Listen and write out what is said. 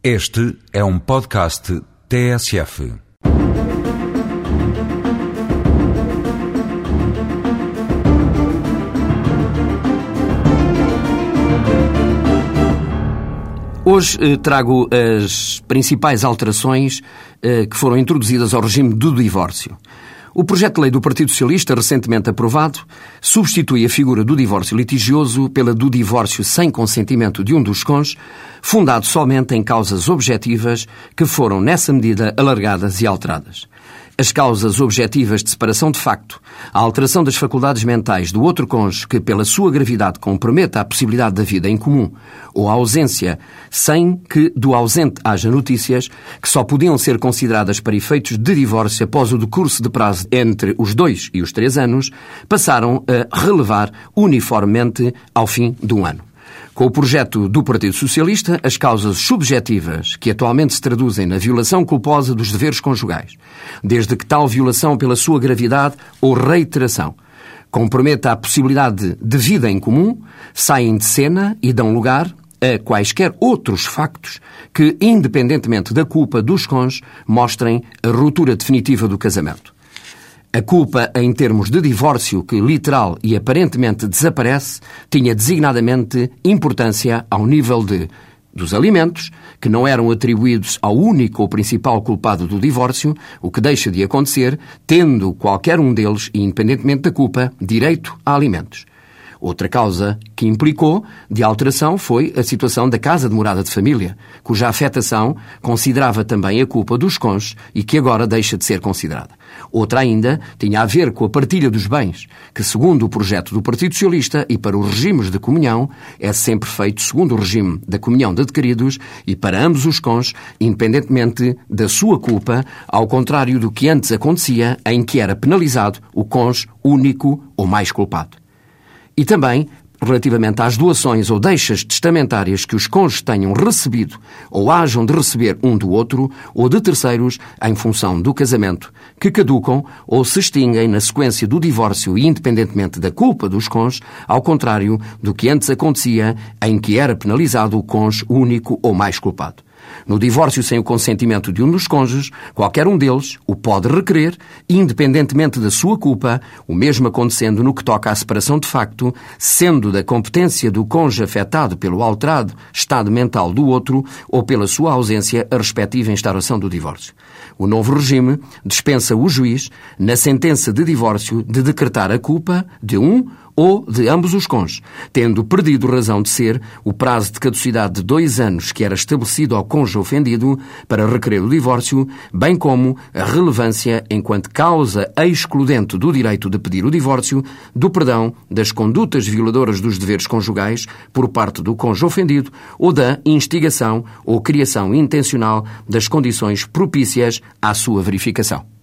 Este é um podcast TSF. Hoje eh, trago as principais alterações eh, que foram introduzidas ao regime do divórcio. O projeto de lei do Partido Socialista, recentemente aprovado, substitui a figura do divórcio litigioso pela do divórcio sem consentimento de um dos cônjuges, fundado somente em causas objetivas que foram, nessa medida, alargadas e alteradas as causas objetivas de separação de facto, a alteração das faculdades mentais do outro cônjuge que, pela sua gravidade, comprometa a possibilidade da vida em comum, ou a ausência, sem que do ausente haja notícias, que só podiam ser consideradas para efeitos de divórcio após o decurso de prazo entre os dois e os três anos, passaram a relevar uniformemente ao fim um ano. Com o projeto do Partido Socialista, as causas subjetivas que atualmente se traduzem na violação culposa dos deveres conjugais, desde que tal violação pela sua gravidade ou reiteração comprometa a possibilidade de vida em comum, saem de cena e dão lugar a quaisquer outros factos que, independentemente da culpa dos cônjuges, mostrem a ruptura definitiva do casamento. A culpa em termos de divórcio, que literal e aparentemente desaparece, tinha designadamente importância ao nível de dos alimentos, que não eram atribuídos ao único ou principal culpado do divórcio, o que deixa de acontecer, tendo qualquer um deles, independentemente da culpa, direito a alimentos. Outra causa que implicou de alteração foi a situação da casa de morada de família, cuja afetação considerava também a culpa dos cônjuges e que agora deixa de ser considerada. Outra ainda tinha a ver com a partilha dos bens, que, segundo o projeto do Partido Socialista e para os regimes de comunhão, é sempre feito segundo o regime da comunhão de adquiridos e para ambos os cônjuges, independentemente da sua culpa, ao contrário do que antes acontecia, em que era penalizado o cônjuge único ou mais culpado. E também relativamente às doações ou deixas testamentárias que os cônjuges tenham recebido ou hajam de receber um do outro ou de terceiros em função do casamento, que caducam ou se extinguem na sequência do divórcio independentemente da culpa dos cônjuges, ao contrário do que antes acontecia em que era penalizado o cônjuge único ou mais culpado. No divórcio sem o consentimento de um dos cônjuges, qualquer um deles o pode requerer, independentemente da sua culpa, o mesmo acontecendo no que toca à separação de facto, sendo da competência do cônjuge afetado pelo alterado estado mental do outro ou pela sua ausência a respectiva instauração do divórcio. O novo regime dispensa o juiz, na sentença de divórcio, de decretar a culpa de um ou de ambos os cônjuges, tendo perdido razão de ser o prazo de caducidade de dois anos que era estabelecido ao cônjuge ofendido para requerer o divórcio, bem como a relevância enquanto causa excludente do direito de pedir o divórcio, do perdão das condutas violadoras dos deveres conjugais por parte do cônjuge ofendido ou da instigação ou criação intencional das condições propícias à sua verificação.